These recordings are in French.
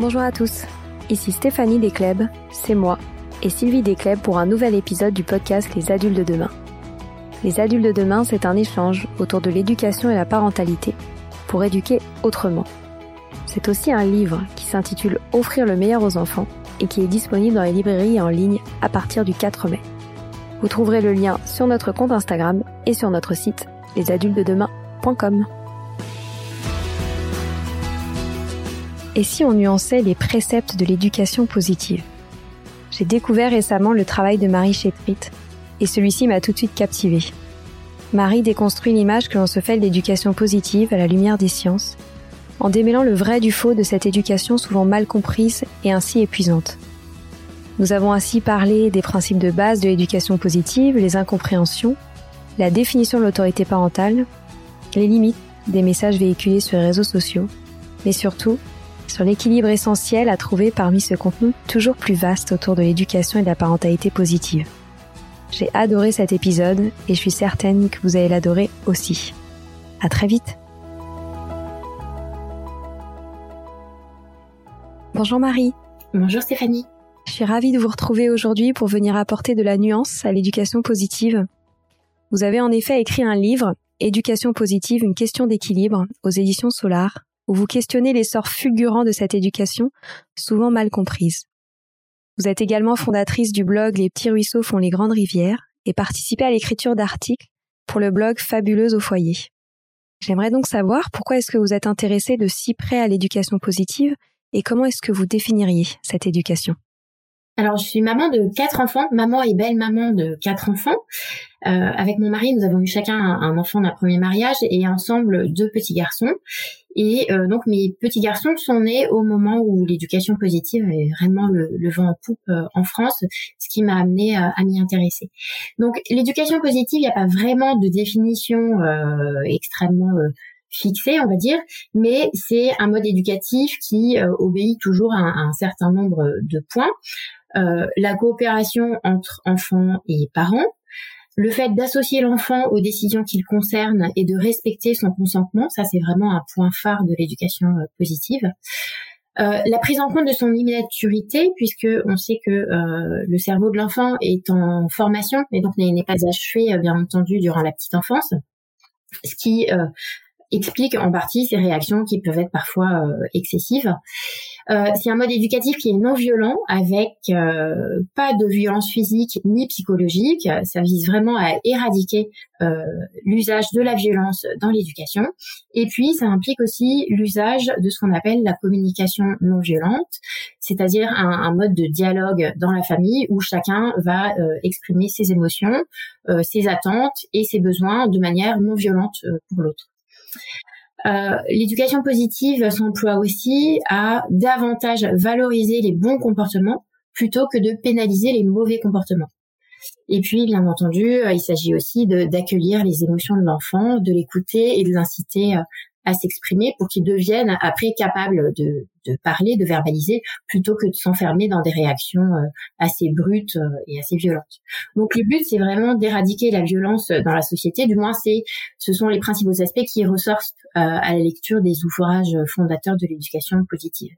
Bonjour à tous, ici Stéphanie Descleb, c'est moi, et Sylvie Descleb pour un nouvel épisode du podcast Les adultes de demain. Les adultes de demain, c'est un échange autour de l'éducation et la parentalité pour éduquer autrement. C'est aussi un livre qui s'intitule Offrir le meilleur aux enfants et qui est disponible dans les librairies et en ligne à partir du 4 mai. Vous trouverez le lien sur notre compte Instagram et sur notre site lesadultesdedemain.com. Et si on nuançait les préceptes de l'éducation positive? J'ai découvert récemment le travail de Marie Cheprit et celui-ci m'a tout de suite captivé. Marie déconstruit l'image que l'on se fait de l'éducation positive à la lumière des sciences, en démêlant le vrai du faux de cette éducation souvent mal comprise et ainsi épuisante. Nous avons ainsi parlé des principes de base de l'éducation positive, les incompréhensions, la définition de l'autorité parentale, les limites des messages véhiculés sur les réseaux sociaux, mais surtout sur l'équilibre essentiel à trouver parmi ce contenu toujours plus vaste autour de l'éducation et de la parentalité positive. J'ai adoré cet épisode et je suis certaine que vous allez l'adorer aussi. À très vite! Bonjour Marie. Bonjour Stéphanie. Je suis ravie de vous retrouver aujourd'hui pour venir apporter de la nuance à l'éducation positive. Vous avez en effet écrit un livre, Éducation positive, une question d'équilibre, aux éditions Solar, où vous questionnez l'essor fulgurant de cette éducation, souvent mal comprise. Vous êtes également fondatrice du blog Les petits ruisseaux font les grandes rivières et participez à l'écriture d'articles pour le blog Fabuleuse au foyer. J'aimerais donc savoir pourquoi est-ce que vous êtes intéressée de si près à l'éducation positive et comment est-ce que vous définiriez cette éducation? Alors, je suis maman de quatre enfants, maman et belle maman de quatre enfants. Euh, avec mon mari, nous avons eu chacun un, enfant d'un premier mariage et ensemble deux petits garçons. Et euh, donc mes petits garçons sont nés au moment où l'éducation positive est vraiment le, vent en poupe euh, en France, ce qui m'a amené à, m'y intéresser. Donc l'éducation positive, il n'y a pas vraiment de définition extrêmement fixée, on va dire, mais c'est un mode éducatif qui obéit toujours à un certain nombre de points. Euh, la coopération entre enfants et parents, le fait d'associer l'enfant aux décisions qu'il concerne et de respecter son consentement, ça c'est vraiment un point phare de l'éducation euh, positive. Euh, la prise en compte de son immaturité, puisque on sait que le cerveau de l'enfant est en formation et donc n'est pas achevé, bien entendu, durant la petite enfance, ce qui explique en partie ces réactions qui peuvent être parfois excessives. Euh, c'est un mode éducatif qui est non violent, avec euh, pas de violence physique ni psychologique. Ça vise vraiment à éradiquer euh, l'usage de la violence dans l'éducation. Et puis, ça implique aussi l'usage de ce qu'on appelle la communication non violente, c'est-à-dire un, un, mode de dialogue dans la famille où chacun va exprimer ses émotions, ses attentes et ses besoins de manière non violente pour l'autre. Euh, l'éducation positive s'emploie aussi à davantage valoriser les bons comportements plutôt que de pénaliser les mauvais comportements. Et puis, bien entendu, euh, il s'agit aussi d'accueillir les émotions de l'enfant, de l'écouter et de l'inciter euh, à s'exprimer pour qu'ils deviennent après capables de, parler, de verbaliser, plutôt que de s'enfermer dans des réactions euh, assez brutes euh, et assez violentes. Donc le but, c'est vraiment d'éradiquer la violence dans la société. Du moins, c'est ce sont les principaux aspects qui ressortent euh, à la lecture des ouvrages fondateurs de l'éducation positive.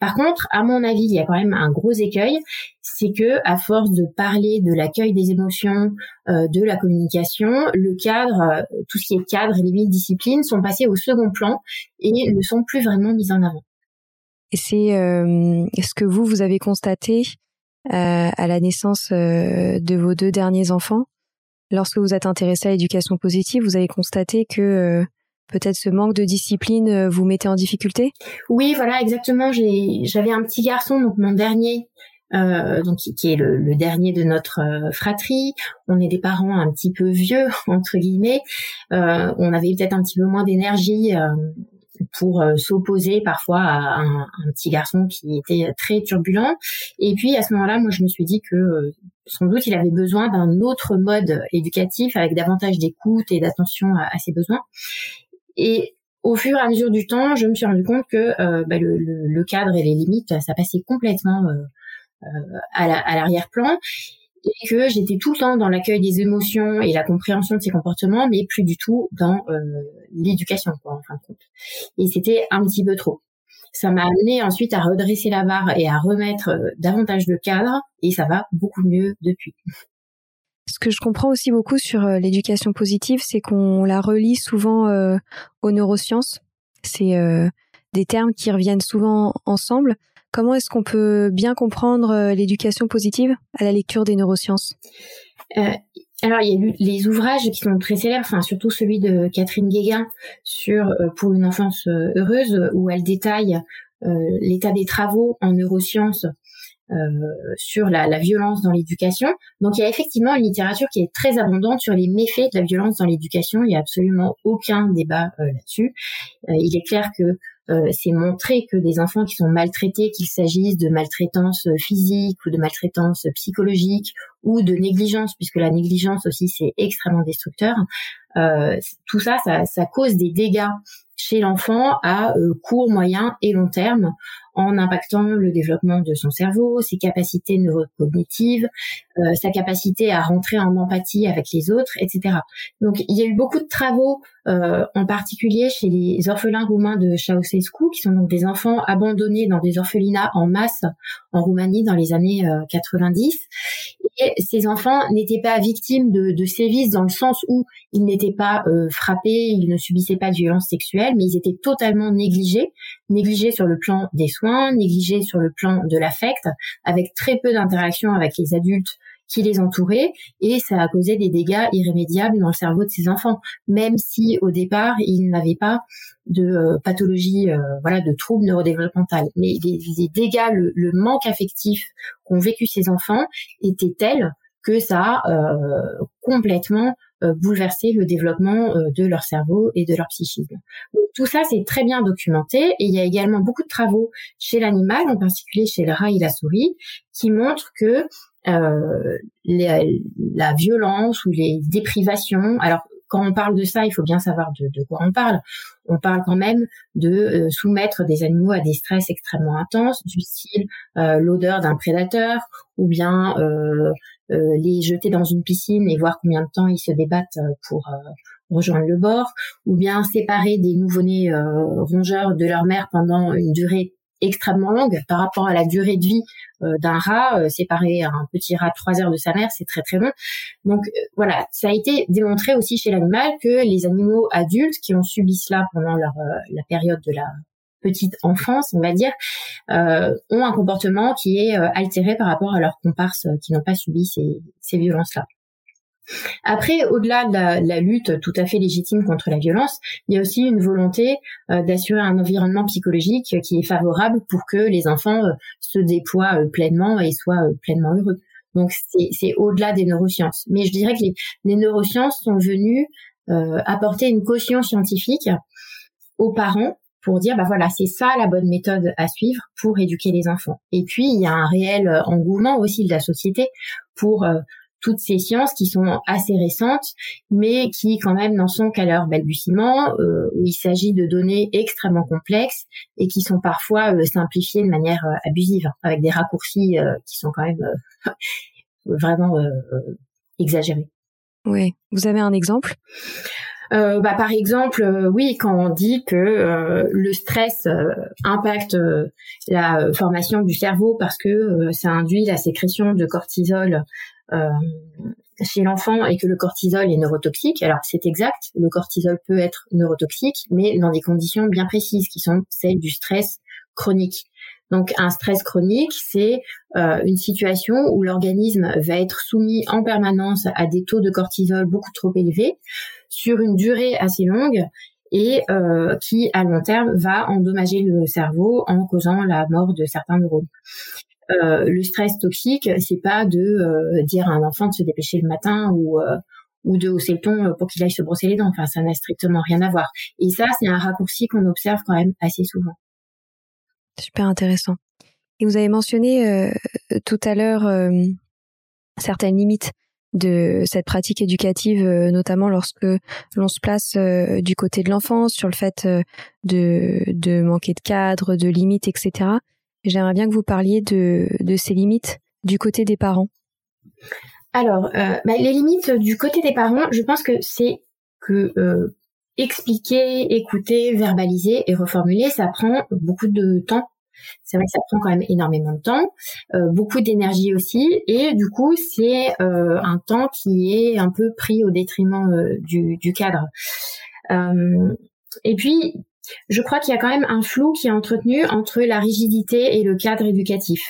Par contre, à mon avis, il y a quand même un gros écueil, c'est que à force de parler de l'accueil des émotions, euh, de la communication, le cadre, euh, tout ce qui est cadre et limite discipline sont passés au second plan et ne sont plus vraiment mis en avant. C'est euh, ce que vous vous avez constaté à la naissance de vos deux derniers enfants. Lorsque vous êtes intéressé à l'éducation positive, vous avez constaté que peut-être ce manque de discipline euh, vous mettait en difficulté? Oui, voilà, exactement. J'avais un petit garçon, donc mon dernier, euh, donc qui, est le, dernier de notre euh, fratrie. On est des parents un petit peu vieux entre guillemets. On avait peut-être un petit peu moins d'énergie pour s'opposer parfois à un, petit garçon qui était très turbulent. Et puis à ce moment-là, moi je me suis dit que sans doute il avait besoin d'un autre mode éducatif avec davantage d'écoute et d'attention à, ses besoins. Et au fur et à mesure du temps, je me suis rendu compte que euh, bah, le, cadre et les limites, ça passait complètement euh, euh, à l'arrière-plan et que j'étais tout le temps dans l'accueil des émotions et la compréhension de ces comportements, mais plus du tout dans l'éducation, quoi, en fin de compte. Et c'était un petit peu trop. Ça m'a amené ensuite à redresser la barre et à remettre davantage de cadre, et ça va beaucoup mieux depuis. Ce que je comprends aussi beaucoup sur euh, l'éducation positive, c'est qu'on la relie souvent euh, aux neurosciences. C'est euh, des termes qui reviennent souvent ensemble. Comment est-ce qu'on peut bien comprendre l'éducation positive à la lecture des neurosciences? Alors, il y a les ouvrages qui sont très célèbres, enfin surtout celui de Catherine Guéguin sur pour une enfance heureuse, où elle détaille l'état des travaux en neurosciences sur la, violence dans l'éducation. Donc il y a effectivement une littérature qui est très abondante sur les méfaits de la violence dans l'éducation. Il n'y a absolument aucun débat euh, là-dessus. Euh, il est clair que c'est montré que des enfants qui sont maltraités, qu'il s'agisse de maltraitance physique ou de maltraitance psychologique ou de négligence, puisque la négligence aussi c'est extrêmement destructeur, tout ça, ça, cause des dégâts chez l'enfant à court, moyen et long terme en impactant le développement de son cerveau, ses capacités neurocognitives, euh, sa capacité à rentrer en empathie avec les autres, etc. Donc il y a eu beaucoup de travaux, euh, en particulier chez les orphelins roumains de Ceausescu, qui sont donc des enfants abandonnés dans des orphelinats en masse en Roumanie dans les années 90. Euh, Et ces enfants n'étaient pas victimes de, de, sévices dans le sens où ils n'étaient pas frappés, ils ne subissaient pas de violences sexuelles, mais ils étaient totalement négligés, négligés sur le plan des soins, négligés sur le plan de l'affect, avec très peu d'interaction avec les adultes qui les entouraient et ça a causé des dégâts irrémédiables dans le cerveau de ces enfants, même si au départ ils n'avaient pas de euh, pathologie, euh, voilà, de troubles neurodéveloppementaux. Mais les, dégâts, le, manque affectif qu'ont vécu ces enfants était tel que ça a euh, complètement bouleversé le développement de leur cerveau et de leur psychisme. tout ça, c'est très bien documenté et il y a également beaucoup de travaux chez l'animal, en particulier chez le rat et la souris, qui montrent que euh, la violence ou les déprivations. Alors quand on parle de ça, il faut bien savoir de, quoi on parle. On parle quand même de euh, soumettre des animaux à des stress extrêmement intenses, du style euh, l'odeur d'un prédateur, ou bien euh, les jeter dans une piscine et voir combien de temps ils se débattent pour rejoindre le bord, ou bien séparer des nouveau-nés rongeurs de leur mère pendant une durée extrêmement longue par rapport à la durée de vie euh, d'un rat. Euh, séparer un petit rat trois heures de sa mère, c'est très très long. Donc euh, voilà, ça a été démontré aussi chez l'animal que les animaux adultes qui ont subi cela pendant leur la période de la petite enfance, on va dire, ont un comportement qui est altéré par rapport à leurs comparses qui n'ont pas subi ces, ces violences-là. Après, au-delà de la, lutte tout à fait légitime contre la violence, il y a aussi une volonté euh, d'assurer un environnement psychologique qui est favorable pour que les enfants euh, se déploient euh, pleinement et soient pleinement heureux. Donc c'est au-delà des neurosciences. Mais je dirais que les, neurosciences sont venues apporter une caution scientifique aux parents pour dire bah voilà c'est ça la bonne méthode à suivre pour éduquer les enfants. Et puis il y a un réel engouement aussi de la société pour toutes ces sciences qui sont assez récentes, mais qui quand même n'en sont qu'à leur balbutiement, euh, où il s'agit de données extrêmement complexes et qui sont parfois euh, simplifiées de manière euh, abusive, avec des raccourcis qui sont quand même vraiment exagérés. Oui, vous avez un exemple? Euh, bah, par exemple, euh, oui, quand on dit que euh, le stress impacte la formation du cerveau parce que ça induit la sécrétion de cortisol chez l'enfant et que le cortisol est neurotoxique, alors c'est exact, le cortisol peut être neurotoxique, mais dans des conditions bien précises qui sont celles du stress chronique. Donc un stress chronique, c'est une situation où l'organisme va être soumis en permanence à des taux de cortisol beaucoup trop élevés sur une durée assez longue et euh, qui à long terme va endommager le cerveau en causant la mort de certains neurones. Euh, le stress toxique, c'est pas de dire à un enfant de se dépêcher le matin ou ou de hausser le ton pour qu'il aille se brosser les dents. Enfin, ça n'a strictement rien à voir. Et ça, c'est un raccourci qu'on observe quand même assez souvent. Super intéressant. Et vous avez mentionné euh, tout à l'heure euh, certaines limites de cette pratique éducative, euh, notamment lorsque l'on se place du côté de l'enfance, sur le fait de, de manquer de cadre, de limites, etc. J'aimerais bien que vous parliez de, de ces limites du côté des parents. Alors, bah, les limites du côté des parents, je pense que c'est que expliquer, écouter, verbaliser et reformuler, ça prend beaucoup de temps. C'est vrai que ça prend quand même énormément de temps, euh, beaucoup d'énergie aussi, et du coup c'est euh, un temps qui est un peu pris au détriment euh, du, cadre. et puis je crois qu'il y a quand même un flou qui est entretenu entre la rigidité et le cadre éducatif.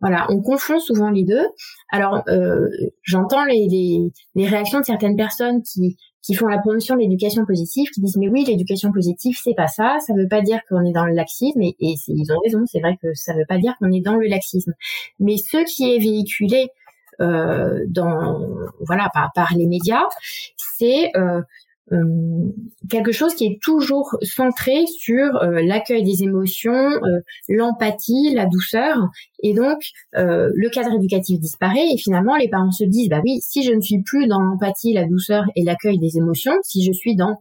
Voilà, on confond souvent les deux. Alors, j'entends les, réactions de certaines personnes qui qui font la promotion de l'éducation positive, qui disent mais oui, l'éducation positive, c'est pas ça, ça veut pas dire qu'on est dans le laxisme, et, ils ont raison, c'est vrai que ça veut pas dire qu'on est dans le laxisme. Mais ce qui est véhiculé euh, dans voilà par, par les médias, c'est euh, euh, quelque chose qui est toujours centré sur euh, l'accueil des émotions, euh, l'empathie, la douceur, et donc le cadre éducatif disparaît et finalement les parents se disent bah oui si je ne suis plus dans l'empathie, la douceur et l'accueil des émotions, si je suis dans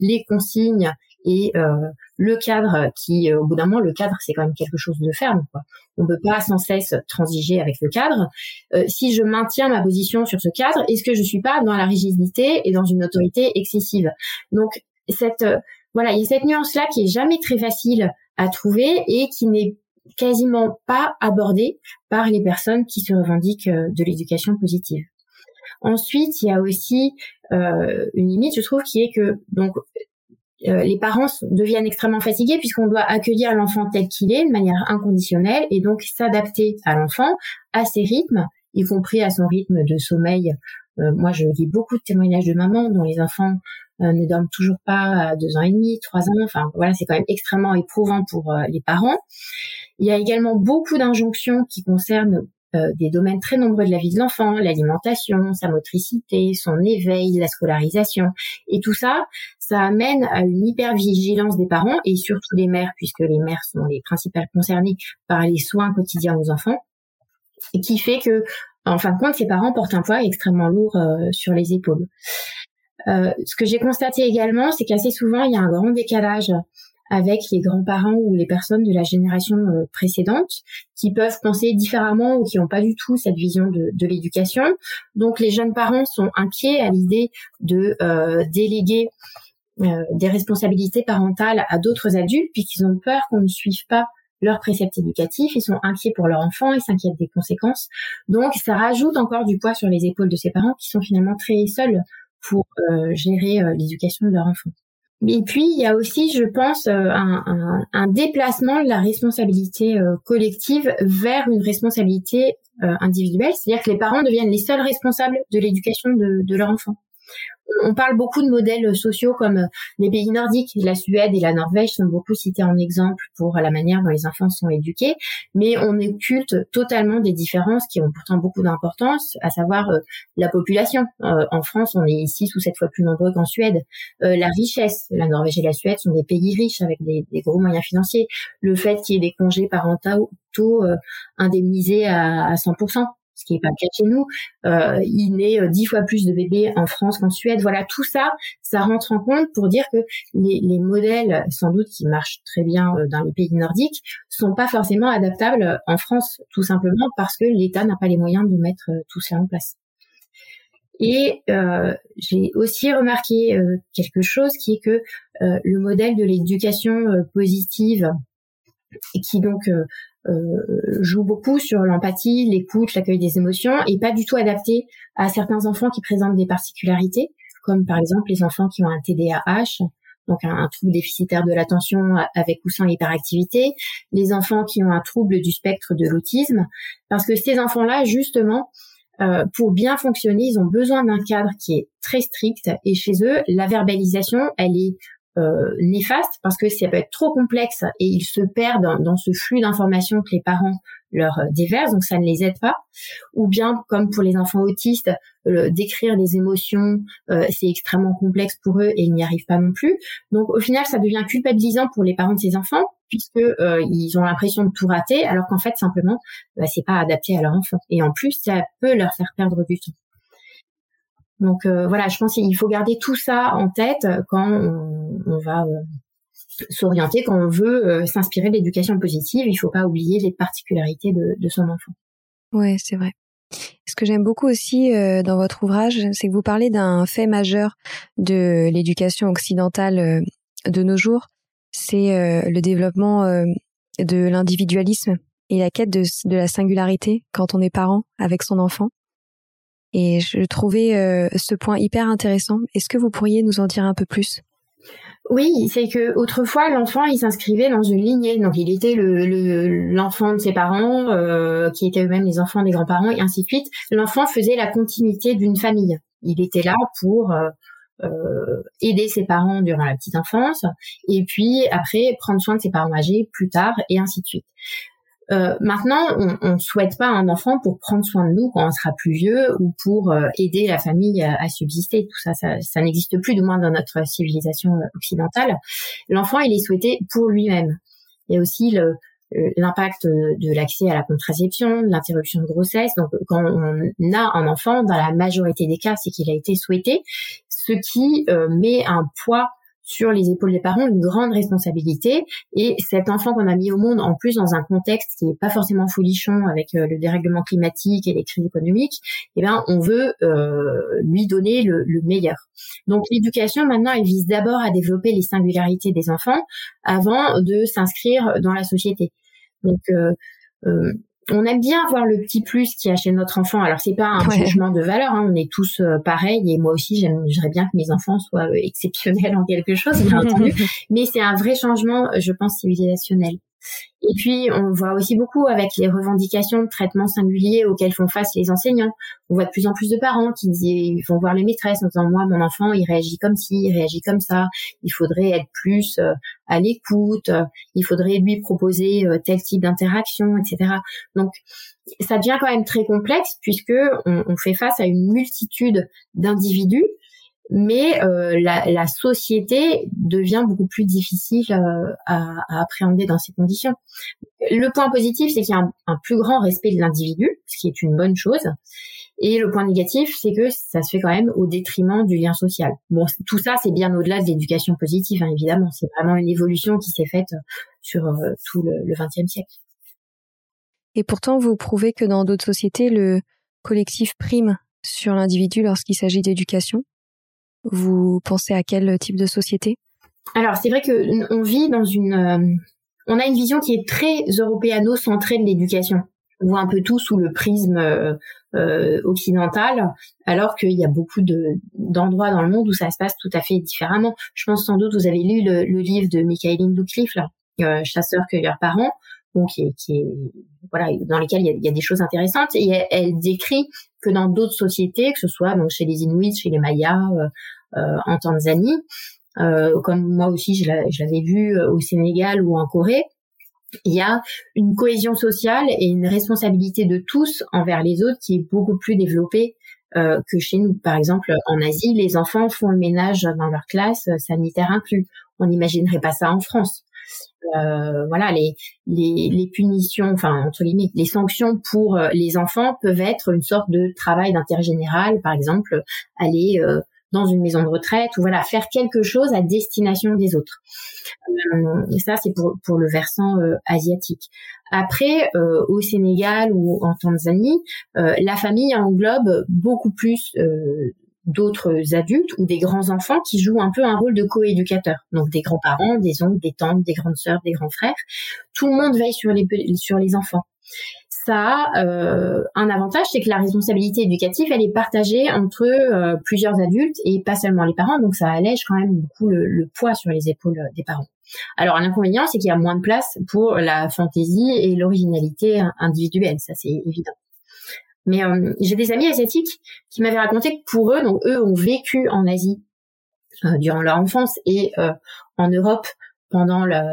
les consignes et euh, le cadre qui, euh, au bout d'un moment, le cadre c'est quand même quelque chose de ferme. On ne peut pas sans cesse transiger avec le cadre. Euh, si je maintiens ma position sur ce cadre, est-ce que je suis pas dans la rigidité et dans une autorité excessive? Donc cette voilà, il y a cette nuance là qui est jamais très facile à trouver et qui n'est quasiment pas abordée par les personnes qui se revendiquent de l'éducation positive. Ensuite, il y a aussi une limite, je trouve, qui est que donc euh, les parents deviennent extrêmement fatigués puisqu'on doit accueillir l'enfant tel qu'il est de manière inconditionnelle et donc s'adapter à l'enfant, à ses rythmes, y compris à son rythme de sommeil. Euh, moi, je lis beaucoup de témoignages de mamans dont les enfants euh, ne dorment toujours pas à deux ans et demi, trois ans. Enfin, voilà, c'est quand même extrêmement éprouvant pour les parents. Il y a également beaucoup d'injonctions qui concernent euh, des domaines très nombreux de la vie de l'enfant, l'alimentation, sa motricité, son éveil, la scolarisation. Et tout ça, ça amène à une hypervigilance des parents et surtout des mères, puisque les mères sont les principales concernées par les soins quotidiens aux enfants, et qui fait que, en fin de compte, ces parents portent un poids extrêmement lourd euh, sur les épaules. Euh, ce que j'ai constaté également, c'est qu'assez souvent, il y a un grand décalage avec les grands-parents ou les personnes de la génération euh, précédente qui peuvent penser différemment ou qui n'ont pas du tout cette vision de, de l'éducation. Donc les jeunes parents sont inquiets à l'idée de euh, déléguer euh, des responsabilités parentales à d'autres adultes puisqu'ils ont peur qu'on ne suive pas leurs préceptes éducatifs, ils sont inquiets pour leur enfant, ils s'inquiètent des conséquences. Donc ça rajoute encore du poids sur les épaules de ces parents qui sont finalement très seuls pour gérer l'éducation de leur enfant. Et puis, il y a aussi, je pense, euh, un, déplacement de la responsabilité euh, collective vers une responsabilité euh, individuelle, c'est-à-dire que les parents deviennent les seuls responsables de l'éducation de leur enfant on parle beaucoup de modèles sociaux comme euh, les pays nordiques, la Suède et la Norvège sont beaucoup cités en exemple pour la manière dont les enfants sont éduqués, mais on occulte totalement des différences qui ont pourtant beaucoup d'importance, à savoir euh, la population. Euh, en France, on est six ou sept fois plus nombreux qu'en Suède. la richesse, la Norvège et la Suède sont des pays riches avec des, gros moyens financiers. Le fait qu'il y ait des congés parentaux indemnisés à, à 100% ce qui n'est pas le cas chez nous. Euh, il naît euh, dix fois plus de bébés en France qu'en Suède. Voilà, tout ça, ça rentre en compte pour dire que les, les modèles, sans doute qui marchent très bien euh, dans les pays nordiques, sont pas forcément adaptables en France, tout simplement parce que l'État n'a pas les moyens de mettre tout ça en place. Et j'ai aussi remarqué quelque chose qui est que le modèle de l'éducation positive, qui donc joue beaucoup sur l'empathie, l'écoute, l'accueil des émotions, est pas du tout adapté à certains enfants qui présentent des particularités, comme par exemple les enfants qui ont un TDAH, donc un, un, trouble déficitaire de l'attention avec ou sans hyperactivité, les enfants qui ont un trouble du spectre de l'autisme, parce que ces enfants-là, justement, euh, pour bien fonctionner, ils ont besoin d'un cadre qui est très strict. Et chez eux, la verbalisation, elle est euh, néfaste parce que ça peut être trop complexe et ils se perdent dans ce flux d'informations que les parents leur euh, déversent, donc ça ne les aide pas. Ou bien, comme pour les enfants autistes, décrire les émotions, euh, c'est extrêmement complexe pour eux et ils n'y arrivent pas non plus. Donc au final, ça devient culpabilisant pour les parents de ces enfants puisque ils ont l'impression de tout rater, alors qu'en fait simplement, bah, c'est pas adapté à leur enfant. Et en plus, ça peut leur faire perdre du temps. Donc euh, voilà, je pense qu'il faut garder tout ça en tête quand on, va euh, s'orienter, quand on veut euh, s'inspirer de l'éducation positive. Il ne faut pas oublier les particularités de, son enfant. Ouais, c'est vrai. Ce que j'aime beaucoup aussi dans votre ouvrage, c'est que vous parlez d'un fait majeur de l'éducation occidentale de nos jours, c'est le développement de l'individualisme et la quête de, la singularité quand on est parent avec son enfant. Et je trouvais euh, ce point hyper intéressant. Est-ce que vous pourriez nous en dire un peu plus? Oui, c'est que autrefois l'enfant il s'inscrivait dans une lignée, donc il était le l'enfant de ses parents, euh, qui étaient eux-mêmes les enfants des grands-parents et ainsi de suite. L'enfant faisait la continuité d'une famille. Il était là pour euh, aider ses parents durant la petite enfance et puis après prendre soin de ses parents âgés plus tard et ainsi de suite. Euh, maintenant, on ne souhaite pas un enfant pour prendre soin de nous quand on sera plus vieux ou pour euh, aider la famille à, subsister. Tout ça, ça, ça n'existe plus, du moins dans notre civilisation euh, occidentale. L'enfant, il est souhaité pour lui-même. Il y a aussi le, l'impact de l'accès à la contraception, l'interruption de grossesse. Donc, quand on a un enfant, dans la majorité des cas, c'est qu'il a été souhaité, ce qui met un poids sur les épaules des parents une grande responsabilité et cet enfant qu'on a mis au monde en plus dans un contexte qui n'est pas forcément folichon avec euh, le dérèglement climatique et les crises économiques, eh bien on veut euh, lui donner le, meilleur. Donc l'éducation maintenant elle vise d'abord à développer les singularités des enfants avant de s'inscrire dans la société. Euh, on aime bien voir le petit plus qu'il y a chez notre enfant. Alors c'est pas un changement de valeur, hein. on est tous euh, pareils et moi aussi j'aimerais bien que mes enfants soient euh, exceptionnels en quelque chose, bien entendu. Mais c'est un vrai changement, je pense, civilisationnel. Et puis, on voit aussi beaucoup avec les revendications de traitement singulier auxquels font face les enseignants. On voit de plus en plus de parents qui vont voir les maîtresses en disant, moi, mon enfant, il réagit comme ci, il réagit comme ça. Il faudrait être plus euh, à l'écoute. Il faudrait lui proposer euh, tel type d'interaction, etc. Donc, ça devient quand même très complexe puisque on fait face à une multitude d'individus mais euh, la, société devient beaucoup plus difficile euh, à, appréhender dans ces conditions. Le point positif, c'est qu'il y a un, plus grand respect de l'individu, ce qui est une bonne chose. Et le point négatif, c'est que ça se fait quand même au détriment du lien social. Bon, tout ça, c'est bien au-delà de l'éducation positive, hein, évidemment. C'est vraiment une évolution qui s'est faite sur euh, tout le XXe siècle. Et pourtant, vous prouvez que dans d'autres sociétés, le collectif prime sur l'individu lorsqu'il s'agit d'éducation? Vous pensez à quel type de société? Alors, c'est vrai que on vit dans une... Euh, on a une vision qui est très européano-centrée de l'éducation. On voit un peu tout sous le prisme euh, euh, occidental, alors qu'il y a beaucoup d'endroits dans le monde où ça se passe tout à fait différemment. Je pense sans doute, vous avez lu le, livre de Michaeline Doucliffe, là, Chasseur, cueilleur, parent, qui est, voilà, dans lesquels il y, a, des choses intéressantes. Et elle, décrit que dans d'autres sociétés, que ce soit chez les Inuits, chez les Mayas, euh, euh en Tanzanie, euh, comme moi aussi je l'avais vu au Sénégal ou en Corée, il y a une cohésion sociale et une responsabilité de tous envers les autres qui est beaucoup plus développée que chez nous. Par exemple, en Asie, les enfants font le ménage dans leur classe, sanitaire inclus. On n'imaginerait pas ça en France. Euh, voilà, les, les, les, punitions, enfin entre guillemets, les sanctions pour euh, les enfants peuvent être une sorte de travail d'intérêt général, par exemple, aller euh, dans une maison de retraite ou voilà faire quelque chose à destination des autres. Ça c'est pour pour le versant asiatique. Après au Sénégal ou en Tanzanie, la famille englobe beaucoup plus d'autres adultes ou des grands enfants qui jouent un peu un rôle de coéducateur. Donc des grands-parents, des oncles, des tantes, des grandes sœurs, des grands frères. Tout le monde veille sur les sur les enfants ça euh, un avantage, c'est que la responsabilité éducative, elle est partagée entre euh, plusieurs adultes et pas seulement les parents, donc ça allège quand même beaucoup le, poids sur les épaules des parents. Alors un inconvénient, c'est qu'il y a moins de place pour la fantaisie et l'originalité individuelle, ça c'est évident. Mais euh, j'ai des amis asiatiques qui m'avaient raconté que pour eux, donc eux ont vécu en Asie durant leur enfance et en Europe pendant leur,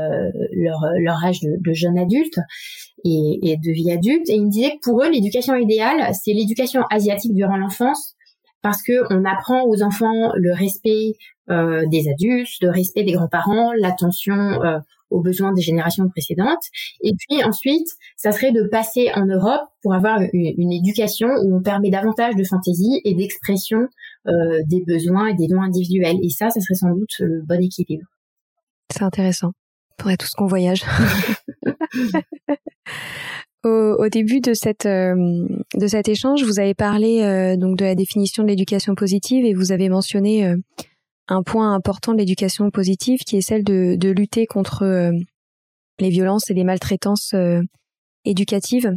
leur âge de, de jeune adulte et, et, de vie adulte. Et ils me disaient que pour eux, l'éducation idéale, c'est l'éducation asiatique durant l'enfance, parce que on apprend aux enfants le respect euh, des adultes, le respect des grands-parents, l'attention euh, aux besoins des générations précédentes. Et puis ensuite, ça serait de passer en Europe pour avoir une, éducation où on permet davantage de fantaisie et d'expression euh, des besoins et des dons individuels. Et ça, ça serait sans doute le bon équilibre. C'est intéressant. Faudrait tous qu'on voyage. au, début de cette euh, de cet échange, vous avez parlé euh, donc de la définition de l'éducation positive et vous avez mentionné un point important de l'éducation positive qui est celle de, de lutter contre les violences et les maltraitances éducatives.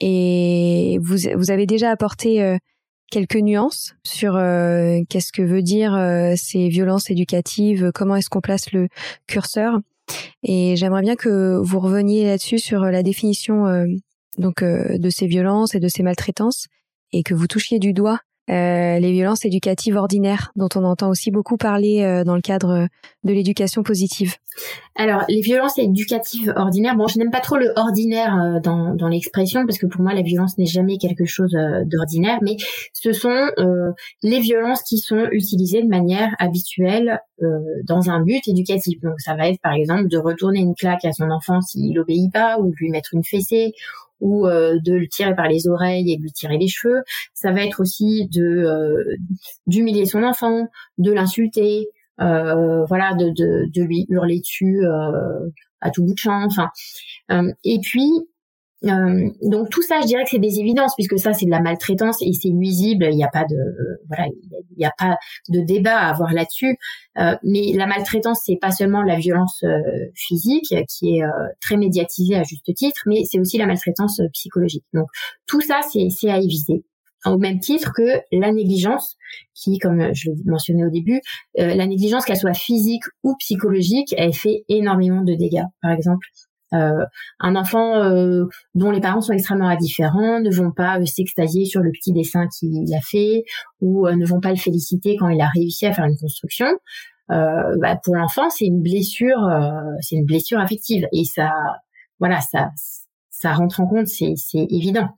Et vous vous avez déjà apporté quelques nuances sur euh, qu'est-ce que veut dire euh, ces violences éducatives, comment est-ce qu'on place le curseur. Et j'aimerais bien que vous reveniez là-dessus sur la définition euh, donc de ces violences et de ces maltraitances et que vous touchiez du doigt euh, les violences éducatives ordinaires, dont on entend aussi beaucoup parler euh, dans le cadre de l'éducation positive. Alors, les violences éducatives ordinaires, bon, je n'aime pas trop le ordinaire euh, dans, dans l'expression, parce que pour moi, la violence n'est jamais quelque chose d'ordinaire, mais ce sont les violences qui sont utilisées de manière habituelle dans un but éducatif. Donc, ça va être, par exemple, de retourner une claque à son enfant s'il obéit pas, ou de lui mettre une fessée, ou euh, de le tirer par les oreilles et de lui tirer les cheveux. Ça va être aussi de euh, d'humilier son enfant, de l'insulter, euh, voilà, de, de, de, lui hurler dessus à tout bout de champ. Enfin, et puis euh, donc tout ça, je dirais que c'est des évidences puisque ça c'est de la maltraitance et c'est nuisible. Il n'y a pas de voilà, il n'y a pas de débat à avoir là-dessus. Euh, mais la maltraitance, c'est pas seulement la violence euh, physique qui est très médiatisée à juste titre, mais c'est aussi la maltraitance psychologique. Donc tout ça, c'est à éviter. Au même titre que la négligence, qui, comme je l'ai mentionné au début, la négligence, qu'elle soit physique ou psychologique, elle fait énormément de dégâts. Par exemple, euh, un enfant euh, dont les parents sont extrêmement indifférents ne vont pas euh, s'extasier sur le petit dessin qu'il a fait ou ne vont pas le féliciter quand il a réussi à faire une construction. Bah, pour l'enfant, c'est une blessure, c'est une blessure affective et ça, voilà, ça, ça rentre en compte, c'est évident.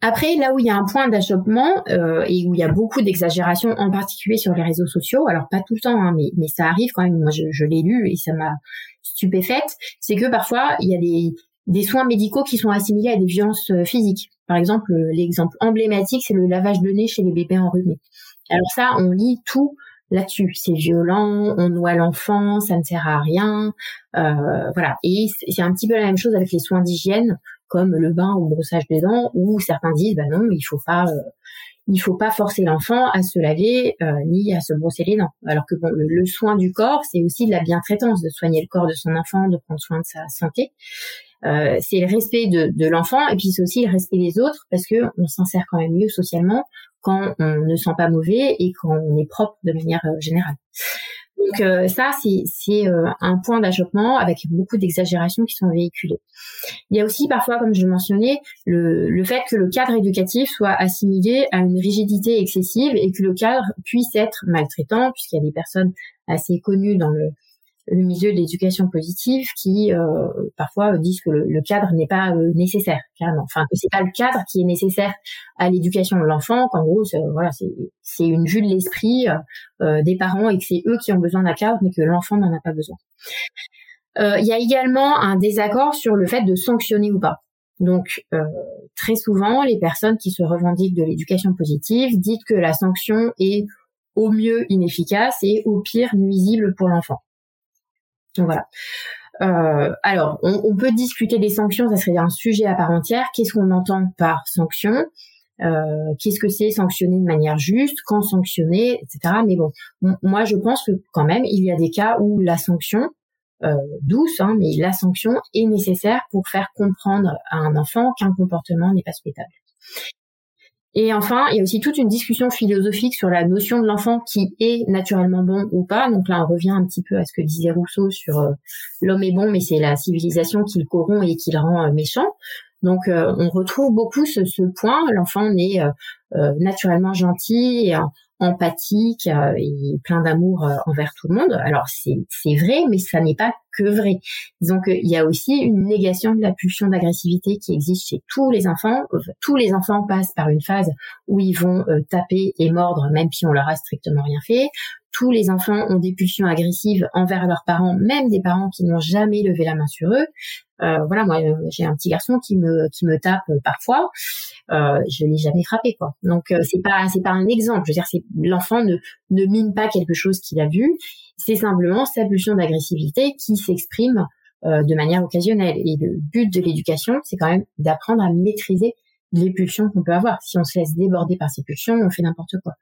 Après, là où il y a un point d'achoppement euh, et où il y a beaucoup d'exagération, en particulier sur les réseaux sociaux, alors pas tout le temps, hein, mais, mais ça arrive quand même, moi je, je l'ai lu et ça m'a stupéfaite, c'est que parfois il y a des, des soins médicaux qui sont assimilés à des violences euh, physiques. Par exemple, l'exemple emblématique, c'est le lavage de nez chez les bébés enrhumés. Alors ça, on lit tout là-dessus. C'est violent, on noie l'enfant, ça ne sert à rien. Euh, voilà. Et c'est un petit peu la même chose avec les soins d'hygiène comme le bain ou le brossage des dents, où certains disent bah non, il faut pas, euh, il faut pas forcer l'enfant à se laver euh, ni à se brosser les dents. Alors que le, soin du corps, c'est aussi de la bientraitance, de soigner le corps de son enfant, de prendre soin de sa santé. Euh, c'est le respect de, de l'enfant et puis c'est aussi le respect des autres parce que on s'en sert quand même mieux socialement quand on ne sent pas mauvais et quand on est propre de manière générale. Donc euh, ça, c'est euh, un point d'achoppement avec beaucoup d'exagérations qui sont véhiculées. Il y a aussi parfois, comme je mentionnais, le fait que le cadre éducatif soit assimilé à une rigidité excessive et que le cadre puisse être maltraitant, puisqu'il y a des personnes assez connues dans le le milieu de l'éducation positive qui euh, parfois disent que le, cadre n'est pas euh, nécessaire carrément. Enfin que c'est pas le cadre qui est nécessaire à l'éducation de l'enfant qu'en gros voilà c'est c'est une vue de l'esprit euh, des parents et que c'est eux qui ont besoin d'un cadre mais que l'enfant n'en a pas besoin. Il y a également un désaccord sur le fait de sanctionner ou pas. Donc très souvent les personnes qui se revendiquent de l'éducation positive disent que la sanction est au mieux inefficace et au pire nuisible pour l'enfant. Donc voilà. Euh, alors, on, peut discuter des sanctions, ça serait un sujet à part entière. Qu'est-ce qu'on entend par sanction? Euh, Qu'est-ce que c'est sanctionner de manière juste? Quand sanctionner, etc. Mais bon, moi je pense que quand même, il y a des cas où la sanction, euh, douce, hein, mais la sanction est nécessaire pour faire comprendre à un enfant qu'un comportement n'est pas souhaitable. Et enfin, il y a aussi toute une discussion philosophique sur la notion de l'enfant qui est naturellement bon ou pas. Donc là, on revient un petit peu à ce que disait Rousseau sur euh, l'homme est bon, mais c'est la civilisation qui le corrompt et qui le rend euh, méchant. Donc euh, on retrouve beaucoup ce, point. L'enfant est naturellement gentil empathique euh, et plein d'amour euh, envers tout le monde. Alors c'est vrai, mais ça n'est pas que vrai. Donc il y a aussi une négation de la pulsion d'agressivité qui existe chez tous les enfants. Tous les enfants passent par une phase où ils vont euh, taper et mordre, même si on leur a strictement rien fait. Tous les enfants ont des pulsions agressives envers leurs parents, même des parents qui n'ont jamais levé la main sur eux. Euh, voilà, moi j'ai un petit garçon qui me tape parfois. Euh, je l'ai jamais frappé quoi. Donc euh, c'est pas c'est pas un exemple. Je veux dire, l'enfant ne ne mine pas quelque chose qu'il a vu. C'est simplement sa pulsion d'agressivité qui s'exprime euh, de manière occasionnelle. Et le but de l'éducation, c'est quand même d'apprendre à maîtriser les pulsions qu'on peut avoir. Si on se laisse déborder par ces pulsions, on fait n'importe quoi.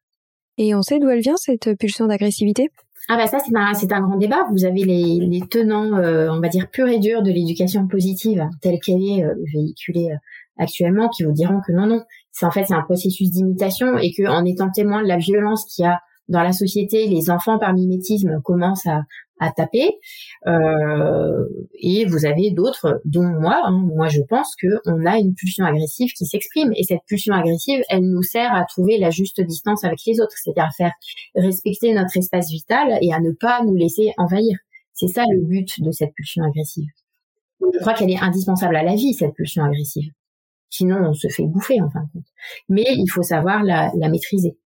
Et on sait d'où elle vient cette pulsion d'agressivité? Ah bah ça c'est un grand débat. Vous avez les, tenants, euh, on va dire purs et durs de l'éducation positive telle qu'elle est euh, véhiculée euh, actuellement, qui vous diront que non non, c'est en fait c'est un processus d'imitation et que en étant témoin de la violence qu'il y a dans la société, les enfants par mimétisme commencent à, à taper. Euh, et vous avez d'autres, dont moi. Hein. moi, je pense que on a une pulsion agressive qui s'exprime. Et cette pulsion agressive, elle nous sert à trouver la juste distance avec les autres, c'est-à-dire à faire respecter notre espace vital et à ne pas nous laisser envahir. C'est ça le but de cette pulsion agressive. Je crois qu'elle est indispensable à la vie, cette pulsion agressive. Sinon, on se fait bouffer en fin de compte. Mais il faut savoir la, la maîtriser.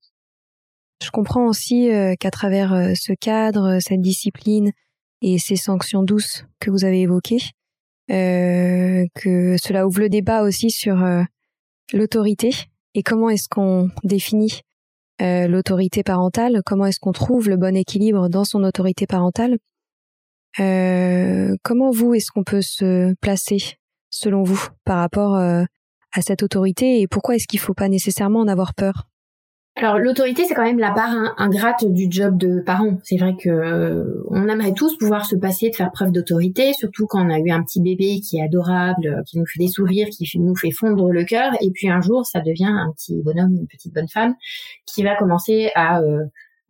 Je comprends aussi euh, qu'à travers euh, ce cadre, cette discipline et ces sanctions douces que vous avez évoquées, euh, que cela ouvre le débat aussi sur l'autorité. Et comment est-ce qu'on définit l'autorité parentale, comment est-ce qu'on trouve le bon équilibre dans son autorité parentale? comment vous est-ce qu'on peut se placer selon vous par rapport à cette autorité? Et pourquoi est-ce qu'il ne faut pas nécessairement en avoir peur? Alors l'autorité, c'est quand même la part ingrate du job de parent. C'est vrai que euh, on aimerait tous pouvoir se passer de faire preuve d'autorité, surtout quand on a eu un petit bébé qui est adorable, qui nous fait des sourires, qui nous fait fondre le cœur, et puis un jour, ça devient un petit bonhomme, une petite bonne femme, qui va commencer à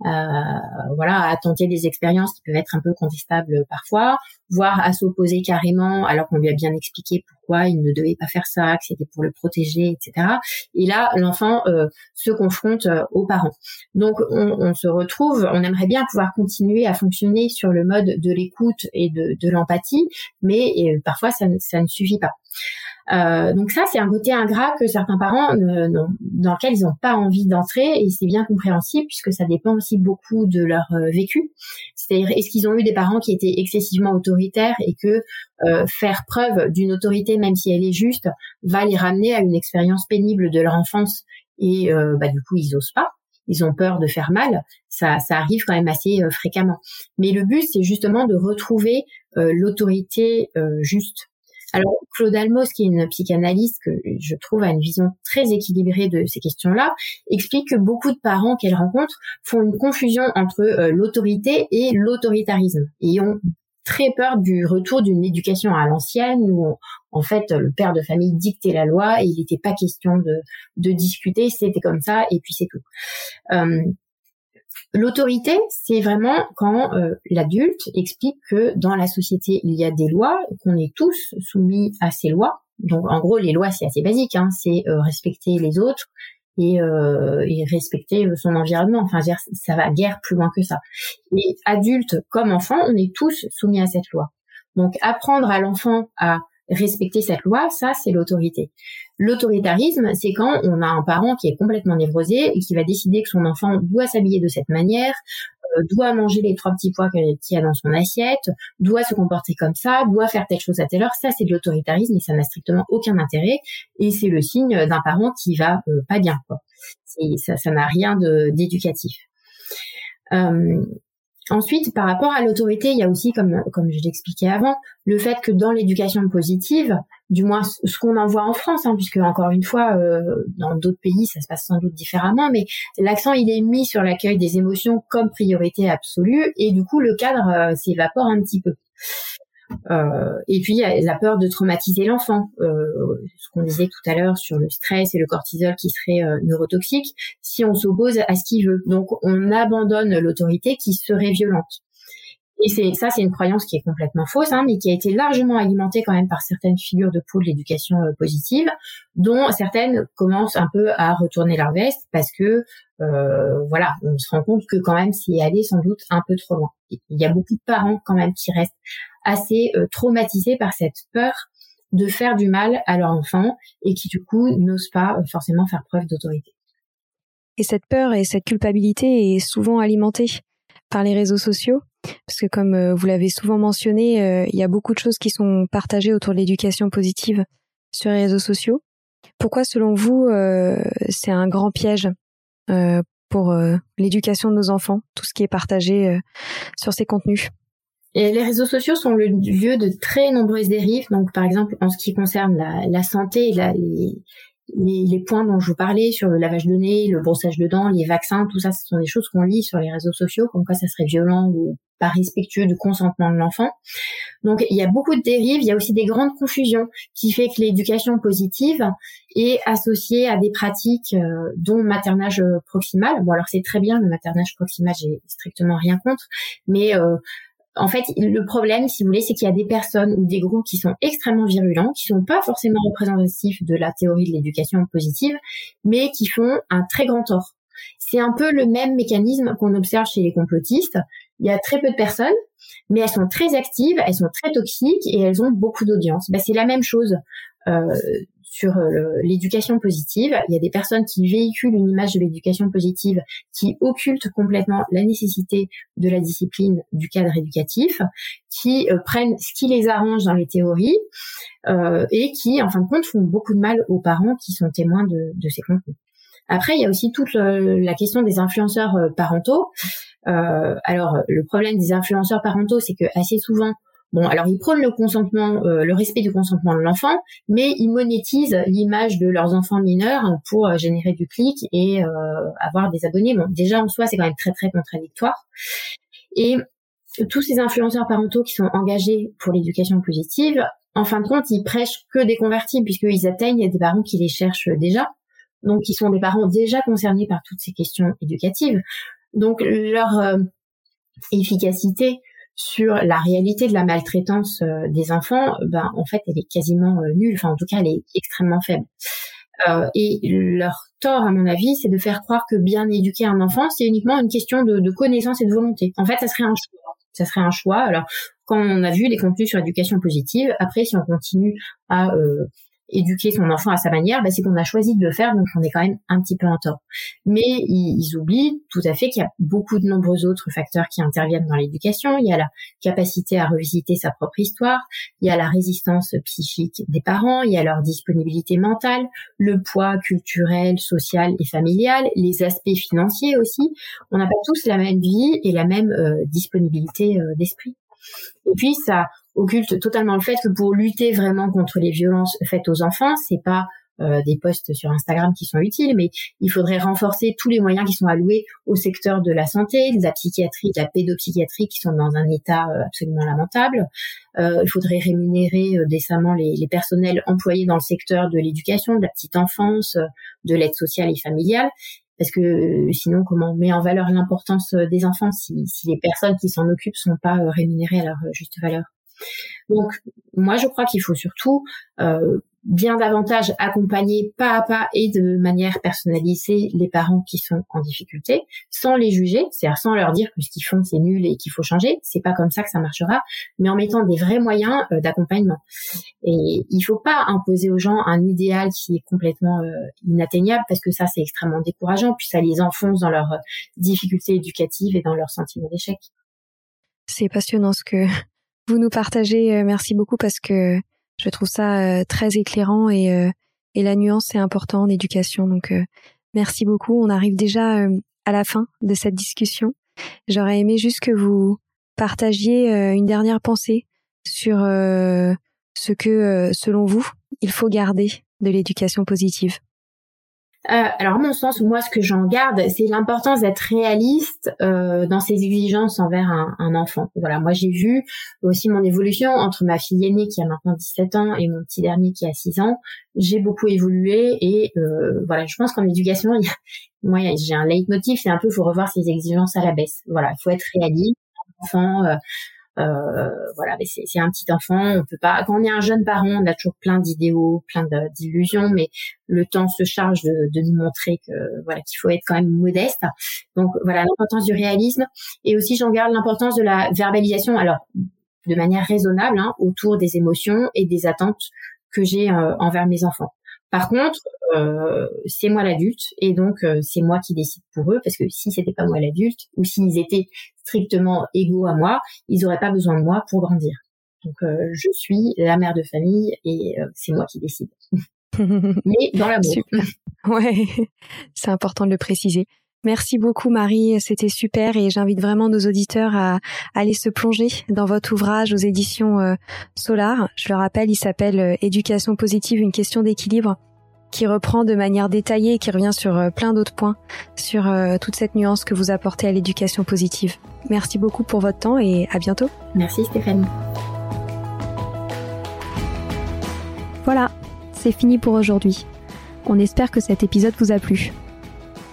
euh, voilà, à tenter des expériences qui peuvent être un peu contestables parfois, voire à s'opposer carrément alors qu'on lui a bien expliqué il ne devait pas faire ça, que c'était pour le protéger, etc. Et là, l'enfant euh, se confronte euh, aux parents. Donc, on, se retrouve, on aimerait bien pouvoir continuer à fonctionner sur le mode de l'écoute et de, l'empathie, mais euh, parfois ça, ne suffit pas. Donc ça, c'est un côté ingrat que certains parents dans lequel ils n'ont pas envie d'entrer et c'est bien compréhensible puisque ça dépend aussi beaucoup de leur vécu. C'est-à-dire, est-ce qu'ils ont eu des parents qui étaient excessivement autoritaires et que euh, faire preuve d'une autorité, même si elle est juste, va les ramener à une expérience pénible de leur enfance et bah, du coup, ils osent pas ils ont peur de faire mal, ça, ça arrive quand même assez fréquemment. Mais le but, c'est justement de retrouver l'autorité juste. Alors, Claude Almos, qui est une psychanalyste que je trouve a une vision très équilibrée de ces questions-là, explique que beaucoup de parents qu'elle rencontre font une confusion entre euh, l'autorité et l'autoritarisme et ont très peur du retour d'une éducation à l'ancienne où en fait le père de famille dictait la loi et il n'était pas question de, de discuter, c'était comme ça et puis c'est tout. Euh, L'autorité, c'est vraiment quand euh, l'adulte explique que dans la société, il y a des lois, qu'on est tous soumis à ces lois. Donc, en gros, les lois, c'est assez basique, hein, c'est euh, respecter les autres et, euh, et respecter son environnement. Enfin, ça va guère plus loin que ça. Et adulte comme enfant, on est tous soumis à cette loi. Donc, apprendre à l'enfant à respecter cette loi, ça, c'est l'autorité. L'autoritarisme, c'est quand on a un parent qui est complètement névrosé et qui va décider que son enfant doit s'habiller de cette manière, doit manger les trois petits pois qu'il y a dans son assiette, doit se comporter comme ça, doit faire telle chose à telle heure. Ça, c'est de l'autoritarisme et ça n'a strictement aucun intérêt. Et c'est le signe d'un parent qui va euh, pas bien. Ça, ça n'a rien d'éducatif. Ensuite, par rapport à l'autorité, il y a aussi, comme, comme je l'expliquais avant, le fait que dans l'éducation positive, du moins ce qu'on en voit en France, hein, puisque encore une fois, euh, dans d'autres pays, ça se passe sans doute différemment, mais l'accent il est mis sur l'accueil des émotions comme priorité absolue, et du coup le cadre euh, s'évapore un petit peu. Euh, et puis, la peur de traumatiser l'enfant. Euh, ce qu'on disait tout à l'heure sur le stress et le cortisol qui serait euh, neurotoxique, si on s'oppose à ce qu'il veut. Donc, on abandonne l'autorité qui serait violente. Et c'est ça, c'est une croyance qui est complètement fausse, hein, mais qui a été largement alimentée quand même par certaines figures de pôle d'éducation euh, positive, dont certaines commencent un peu à retourner leur veste parce que euh, voilà, on se rend compte que quand même c'est allé sans doute un peu trop loin. Il y a beaucoup de parents quand même qui restent assez euh, traumatisés par cette peur de faire du mal à leur enfant et qui du coup n'osent pas euh, forcément faire preuve d'autorité. Et cette peur et cette culpabilité est souvent alimentée par les réseaux sociaux, parce que comme euh, vous l'avez souvent mentionné, il y a beaucoup de choses qui sont partagées autour de l'éducation positive sur les réseaux sociaux. Pourquoi, selon vous, c'est un grand piège pour l'éducation de nos enfants, tout ce qui est partagé sur ces contenus? Et les réseaux sociaux sont le lieu de très nombreuses dérives. Donc, par exemple, en ce qui concerne la, santé, la, les, les, points dont je vous parlais sur le lavage de nez, le brossage de dents, les vaccins, tout ça, ce sont des choses qu'on lit sur les réseaux sociaux, comme quoi ça serait violent ou pas respectueux du consentement de l'enfant. Donc, il y a beaucoup de dérives. Il y a aussi des grandes confusions qui fait que l'éducation positive est associée à des pratiques euh, dont maternage proximal. Bon, alors c'est très bien le maternage proximal, j'ai strictement rien contre, mais euh, en fait, le problème, si vous voulez, c'est qu'il y a des personnes ou des groupes qui sont extrêmement virulents, qui sont pas forcément représentatifs de la théorie de l'éducation positive, mais qui font un très grand tort. C'est un peu le même mécanisme qu'on observe chez les complotistes. Il y a très peu de personnes, mais elles sont très actives, elles sont très toxiques et elles ont beaucoup d'audience. Ben, c'est la même chose. Euh, sur euh, l'éducation positive. Il y a des personnes qui véhiculent une image de l'éducation positive qui occulte complètement la nécessité de la discipline du cadre éducatif, qui euh, prennent ce qui les arrange dans les théories euh, et qui, en fin de compte, font beaucoup de mal aux parents qui sont témoins de, de ces contenus. Après, il y a aussi toute la question des influenceurs parentaux. alors, le problème des influenceurs parentaux, c'est que assez souvent, Bon, alors ils prônent le consentement, euh, le respect du consentement de l'enfant, mais ils monétisent l'image de leurs enfants mineurs pour euh, générer du clic et euh, avoir des abonnés. Bon, déjà en soi, c'est quand même très très contradictoire. Et tous ces influenceurs parentaux qui sont engagés pour l'éducation positive, en fin de compte, ils prêchent que des convertis puisqu'ils atteignent des parents qui les cherchent déjà, donc qui sont des parents déjà concernés par toutes ces questions éducatives. Donc leur efficacité sur la réalité de la maltraitance euh, des enfants, ben en fait elle est quasiment euh, nulle. Enfin en tout cas elle est extrêmement faible. Euh, et leur tort, à mon avis, c'est de faire croire que bien éduquer un enfant, c'est uniquement une question de, de, connaissance et de volonté. En fait, ça serait un choix. Ça serait un choix. Alors, quand on a vu les contenus sur l'éducation positive, après, si on continue à euh, éduquer son enfant à sa manière, bah, c'est qu'on a choisi de le faire, donc on est quand même un petit peu en tort. Mais ils, oublient tout à fait qu'il y a beaucoup de nombreux autres facteurs qui interviennent dans l'éducation. Il y a la capacité à revisiter sa propre histoire, il y a la résistance psychique des parents, il y a leur disponibilité mentale, le poids culturel, social et familial, les aspects financiers aussi. On n'a pas tous la même vie et la même euh, disponibilité euh, d'esprit. Et puis ça occulte totalement le fait que pour lutter vraiment contre les violences faites aux enfants, c'est pas euh, des posts sur Instagram qui sont utiles, mais il faudrait renforcer tous les moyens qui sont alloués au secteur de la santé, de la psychiatrie, de la pédopsychiatrie qui sont dans un état euh, absolument lamentable. Euh, il faudrait rémunérer décemment les, les, personnels employés dans le secteur de l'éducation, de la petite enfance, de l'aide sociale et familiale. Parce que sinon, comment on met en valeur l'importance des enfants si, si les personnes qui s'en occupent sont pas rémunérées à leur juste valeur? Donc, moi, je crois qu'il faut surtout euh, bien davantage accompagner pas à pas et de manière personnalisée les parents qui sont en difficulté, sans les juger, c'est-à-dire sans leur dire que ce qu'ils font c'est nul et qu'il faut changer. C'est pas comme ça que ça marchera, mais en mettant des vrais moyens euh, d'accompagnement. Et il faut pas imposer aux gens un idéal qui est complètement euh, inatteignable parce que ça c'est extrêmement décourageant, puis ça les enfonce dans leurs difficultés éducatives et dans leur sentiment d'échec. C'est passionnant ce que vous nous partagez. Euh, merci beaucoup parce que je trouve ça euh, très éclairant et, euh, et la nuance est importante en éducation. Donc merci beaucoup. On arrive déjà à la fin de cette discussion. J'aurais aimé juste que vous partagiez une dernière pensée sur ce que, selon vous, il faut garder de l'éducation positive. Euh, alors, mon sens, moi, ce que j'en garde, c'est l'importance d'être réaliste euh, dans ses exigences envers un, un enfant. Voilà, moi, j'ai vu aussi mon évolution entre ma fille aînée qui a maintenant 17 ans et mon petit dernier qui a 6 ans. J'ai beaucoup évolué et euh, voilà, je pense qu'en éducation, il y a, moi, j'ai un leitmotiv, c'est un peu, faut revoir ses exigences à la baisse. Voilà, il faut être réaliste. Enfant, euh, voilà, mais c'est un petit enfant, on peut pas. Quand on est un jeune parent, on a toujours plein d'idéaux, plein d'illusions, mais le temps se charge de, de nous montrer que voilà qu'il faut être quand même modeste. Donc voilà l'importance du réalisme et aussi j'en garde l'importance de la verbalisation. Alors de manière raisonnable hein, autour des émotions et des attentes que j'ai euh, envers mes enfants. Par contre, euh, c'est moi l'adulte et donc euh, c'est moi qui décide pour eux parce que si c'était pas moi l'adulte ou s'ils étaient strictement égaux à moi, ils n'auraient pas besoin de moi pour grandir. Donc euh, je suis la mère de famille et c'est moi qui décide. Mais dans l'amour. Ouais, c'est important de le préciser. Merci beaucoup Marie, c'était super et j'invite vraiment nos auditeurs à aller se plonger dans votre ouvrage aux éditions Solar. Je le rappelle, il s'appelle Éducation positive, une question d'équilibre qui reprend de manière détaillée et qui revient sur euh, plein d'autres points, sur euh, toute cette nuance que vous apportez à l'éducation positive. Merci beaucoup pour votre temps et à bientôt. Merci Stéphanie. Voilà, c'est fini pour aujourd'hui. On espère que cet épisode vous a plu.